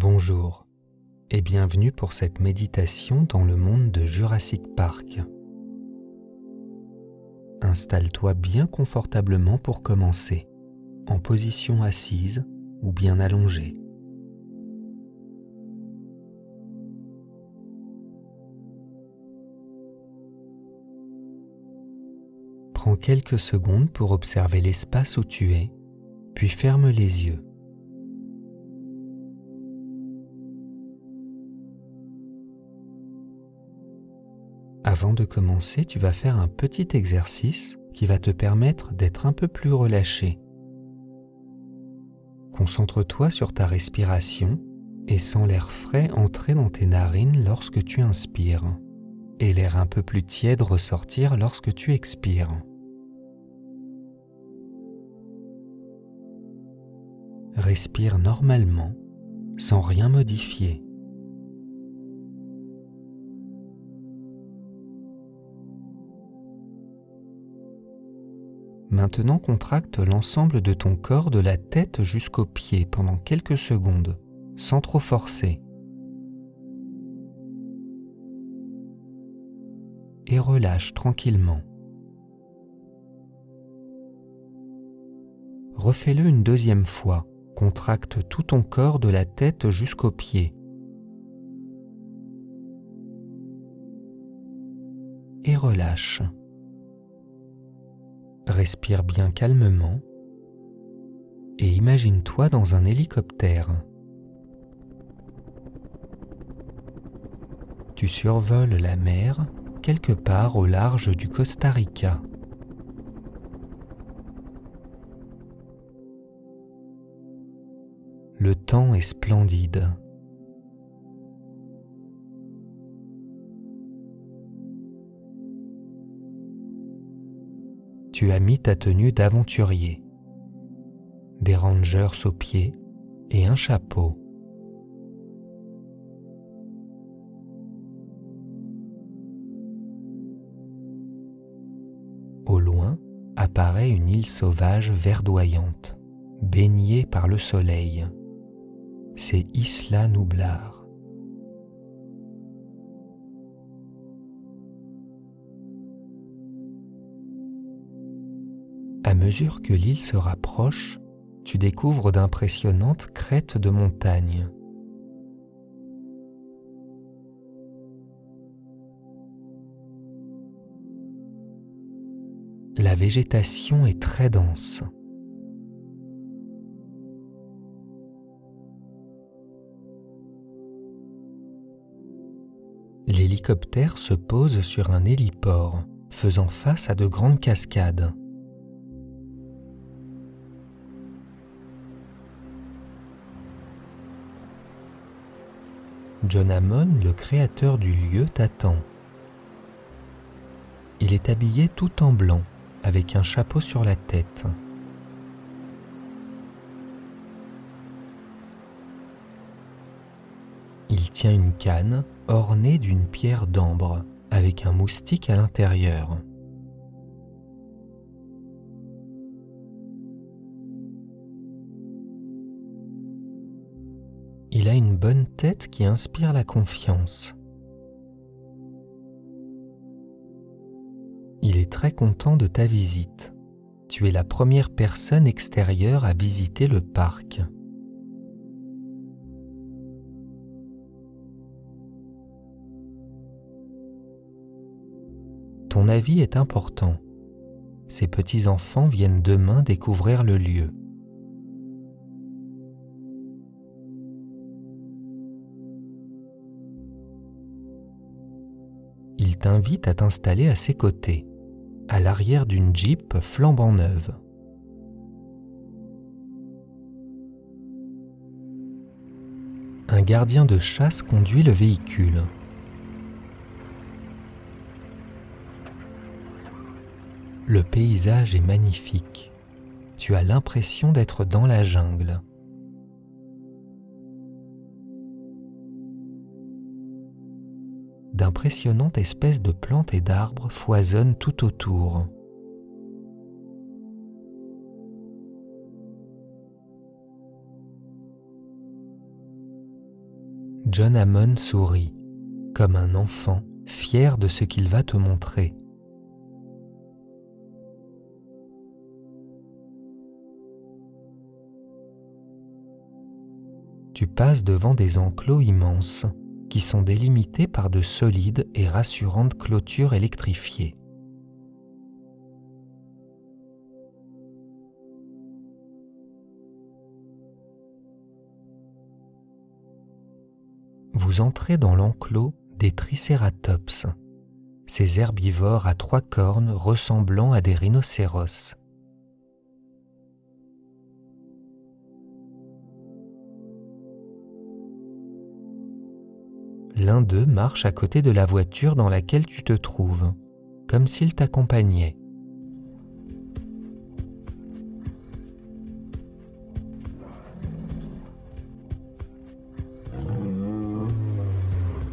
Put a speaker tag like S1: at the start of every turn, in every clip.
S1: Bonjour et bienvenue pour cette méditation dans le monde de Jurassic Park. Installe-toi bien confortablement pour commencer, en position assise ou bien allongée. Prends quelques secondes pour observer l'espace où tu es, puis ferme les yeux. Avant de commencer, tu vas faire un petit exercice qui va te permettre d'être un peu plus relâché. Concentre-toi sur ta respiration et sens l'air frais entrer dans tes narines lorsque tu inspires et l'air un peu plus tiède ressortir lorsque tu expires. Respire normalement, sans rien modifier. Maintenant contracte l'ensemble de ton corps de la tête jusqu'aux pieds pendant quelques secondes, sans trop forcer. Et relâche tranquillement. Refais-le une deuxième fois contracte tout ton corps de la tête jusqu'aux pieds. Et relâche. Respire bien calmement et imagine-toi dans un hélicoptère. Tu survoles la mer quelque part au large du Costa Rica. Le temps est splendide. Tu as mis ta tenue d'aventurier, des rangers aux pieds et un chapeau. Au loin apparaît une île sauvage verdoyante, baignée par le soleil c'est Isla Nublar. À mesure que l'île se rapproche, tu découvres d'impressionnantes crêtes de montagnes. La végétation est très dense. l'hélicoptère se pose sur un héliport faisant face à de grandes cascades. John Hammond, le créateur du lieu, t'attend. Il est habillé tout en blanc, avec un chapeau sur la tête. Il tient une canne ornée d'une pierre d'ambre avec un moustique à l'intérieur. Il a une bonne tête qui inspire la confiance. Il est très content de ta visite. Tu es la première personne extérieure à visiter le parc. Ton avis est important. Ces petits-enfants viennent demain découvrir le lieu. T'invite à t'installer à ses côtés, à l'arrière d'une Jeep flambant neuve. Un gardien de chasse conduit le véhicule. Le paysage est magnifique. Tu as l'impression d'être dans la jungle. D'impressionnantes espèces de plantes et d'arbres foisonnent tout autour. John Hammond sourit, comme un enfant fier de ce qu'il va te montrer. Tu passes devant des enclos immenses qui sont délimités par de solides et rassurantes clôtures électrifiées. Vous entrez dans l'enclos des tricératops, ces herbivores à trois cornes ressemblant à des rhinocéros. L'un d'eux marche à côté de la voiture dans laquelle tu te trouves, comme s'il t'accompagnait.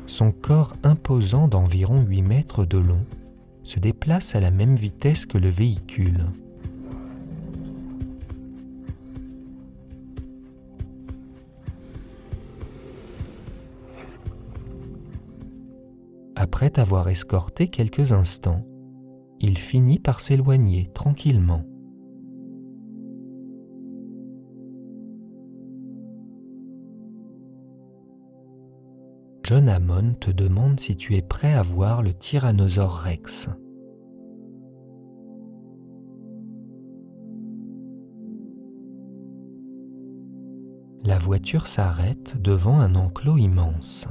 S1: Son corps imposant d'environ 8 mètres de long se déplace à la même vitesse que le véhicule. Après t'avoir escorté quelques instants, il finit par s'éloigner tranquillement. John Hammond te demande si tu es prêt à voir le Tyrannosaure Rex. La voiture s'arrête devant un enclos immense.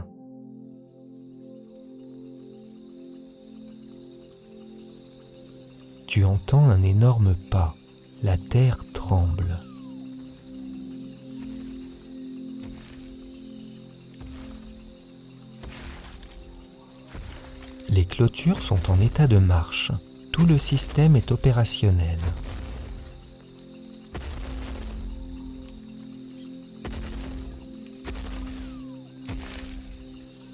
S1: Tu entends un énorme pas, la terre tremble. Les clôtures sont en état de marche. Tout le système est opérationnel.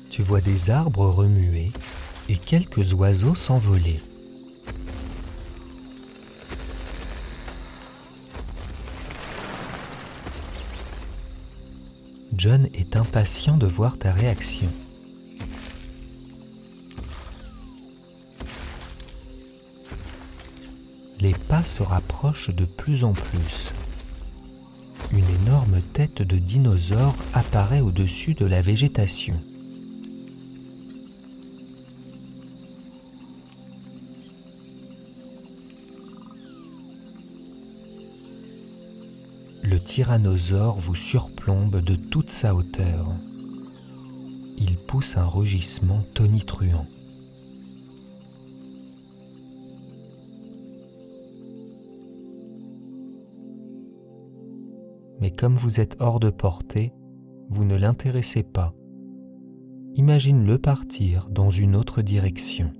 S1: Tu vois des arbres remuer et quelques oiseaux s'envoler. John est impatient de voir ta réaction. les pas se rapprochent de plus en plus. Une énorme tête de dinosaure apparaît au-dessus de la végétation. Tyrannosaure vous surplombe de toute sa hauteur. Il pousse un rugissement tonitruant. mais comme vous êtes hors de portée, vous ne l'intéressez pas. Imagine-le partir dans une autre direction.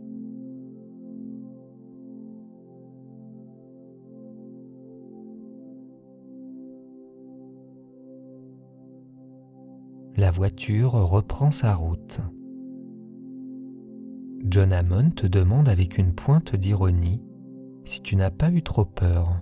S1: La voiture reprend sa route. John Hammond te demande avec une pointe d'ironie si tu n'as pas eu trop peur.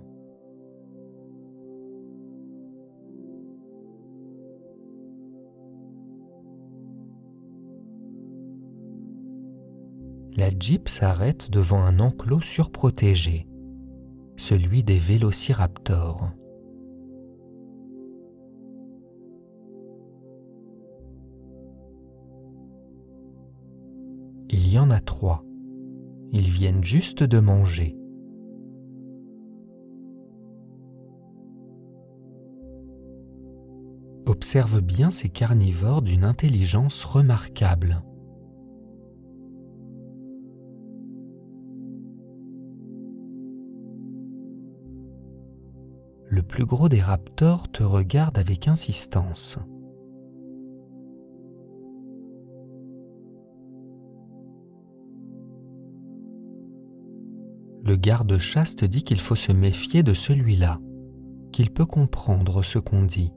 S1: la Jeep s'arrête devant un enclos surprotégé, celui des vélociraptors. Y en a trois. Ils viennent juste de manger. Observe bien ces carnivores d'une intelligence remarquable. le plus gros des raptors te regarde avec insistance. Garde-chasse te dit qu'il faut se méfier de celui-là, qu'il peut comprendre ce qu'on dit.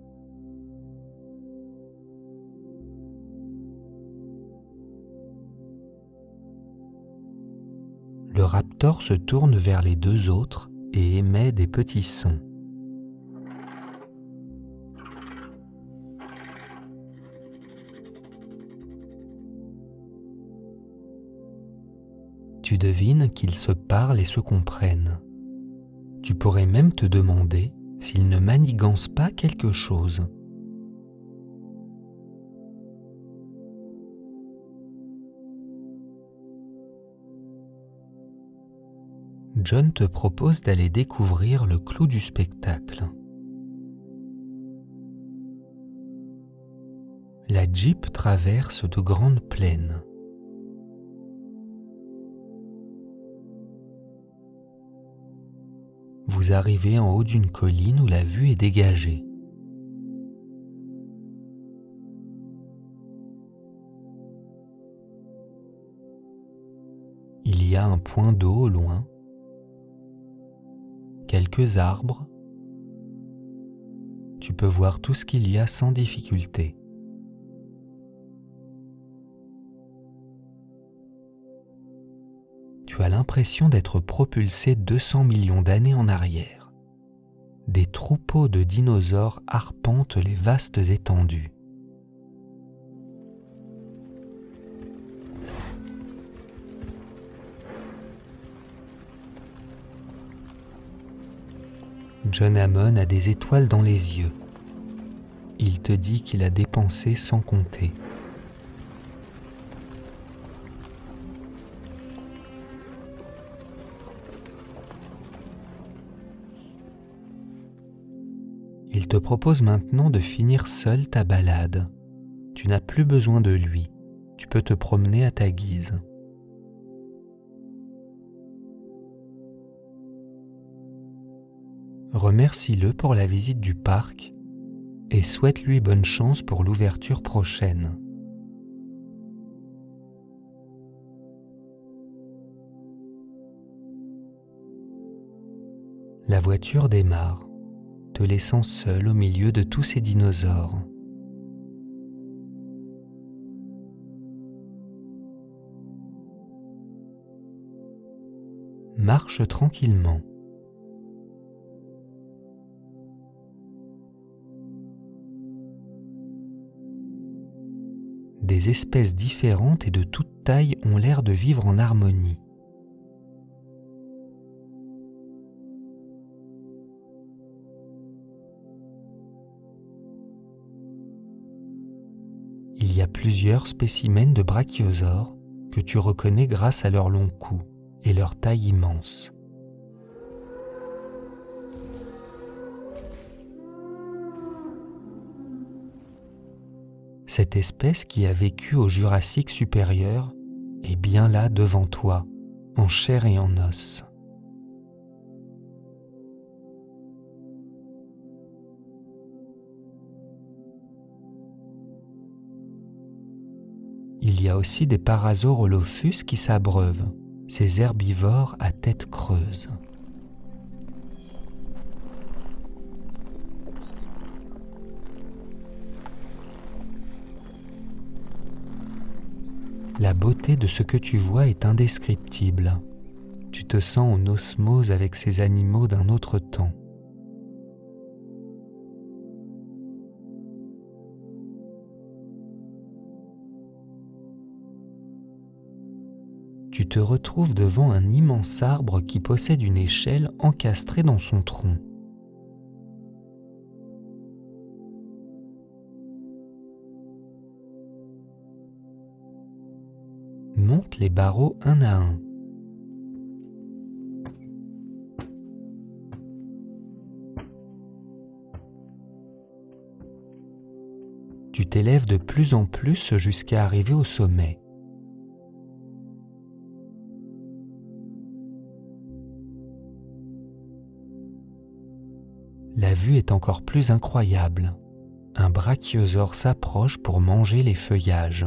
S1: Le raptor se tourne vers les deux autres et émet des petits sons. Tu devines qu'ils se parlent et se comprennent. Tu pourrais même te demander s'ils ne manigancent pas quelque chose. John te propose d'aller découvrir le clou du spectacle. La Jeep traverse de grandes plaines. Vous arrivez en haut d'une colline où la vue est dégagée. Il y a un point d'eau au loin quelques arbres, tu peux voir tout ce qu'il y a sans difficulté. L'impression d'être propulsé 200 millions d'années en arrière. Des troupeaux de dinosaures arpentent les vastes étendues. John Hammond a des étoiles dans les yeux. Il te dit qu'il a dépensé sans compter. Propose maintenant de finir seul ta balade. Tu n'as plus besoin de lui. Tu peux te promener à ta guise. remercie-le pour la visite du parc et souhaite-lui bonne chance pour l'ouverture prochaine. La voiture démarre, te laissant seul au milieu de tous ces dinosaures. Marche tranquillement. des espèces différentes et de toute taille ont l'air de vivre en harmonie. Plusieurs spécimens de brachiosaures que tu reconnais grâce à leur long cou et leur taille immense. Cette espèce qui a vécu au Jurassique supérieur est bien là devant toi, en chair et en os. Il y a aussi des parasaurolophus qui s'abreuvent, ces herbivores à tête creuse. La beauté de ce que tu vois est indescriptible. Tu te sens en osmose avec ces animaux d'un autre temps. Te retrouves devant un immense arbre qui possède une échelle encastrée dans son tronc. monte les barreaux un à un. Tu t'élèves de plus en plus jusqu'à arriver au sommet. Vue est encore plus incroyable. Un brachiosaure s'approche pour manger les feuillages.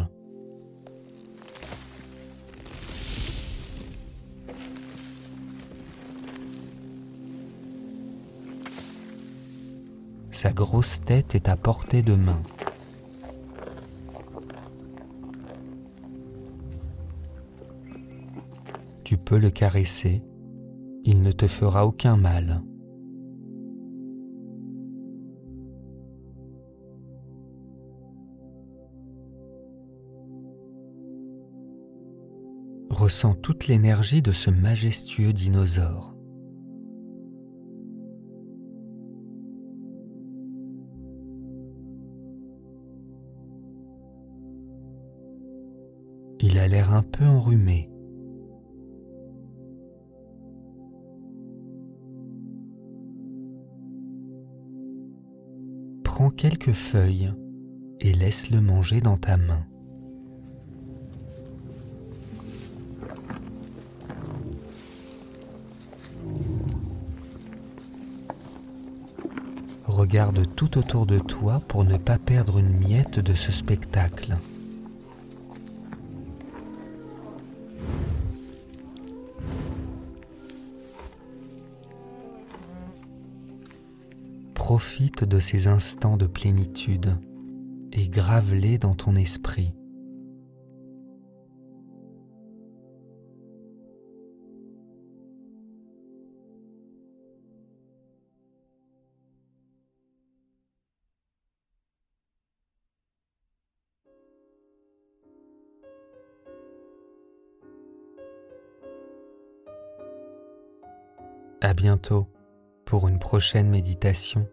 S1: Sa grosse tête est à portée de main. Tu peux le caresser, il ne te fera aucun mal. Ressens toute l'énergie de ce majestueux dinosaure. Il a l'air un peu enrhumé. Prends quelques feuilles et laisse-le manger dans ta main. Regarde tout autour de toi pour ne pas perdre une miette de ce spectacle. Profite de ces instants de plénitude et grave-les dans ton esprit. À bientôt pour une prochaine méditation.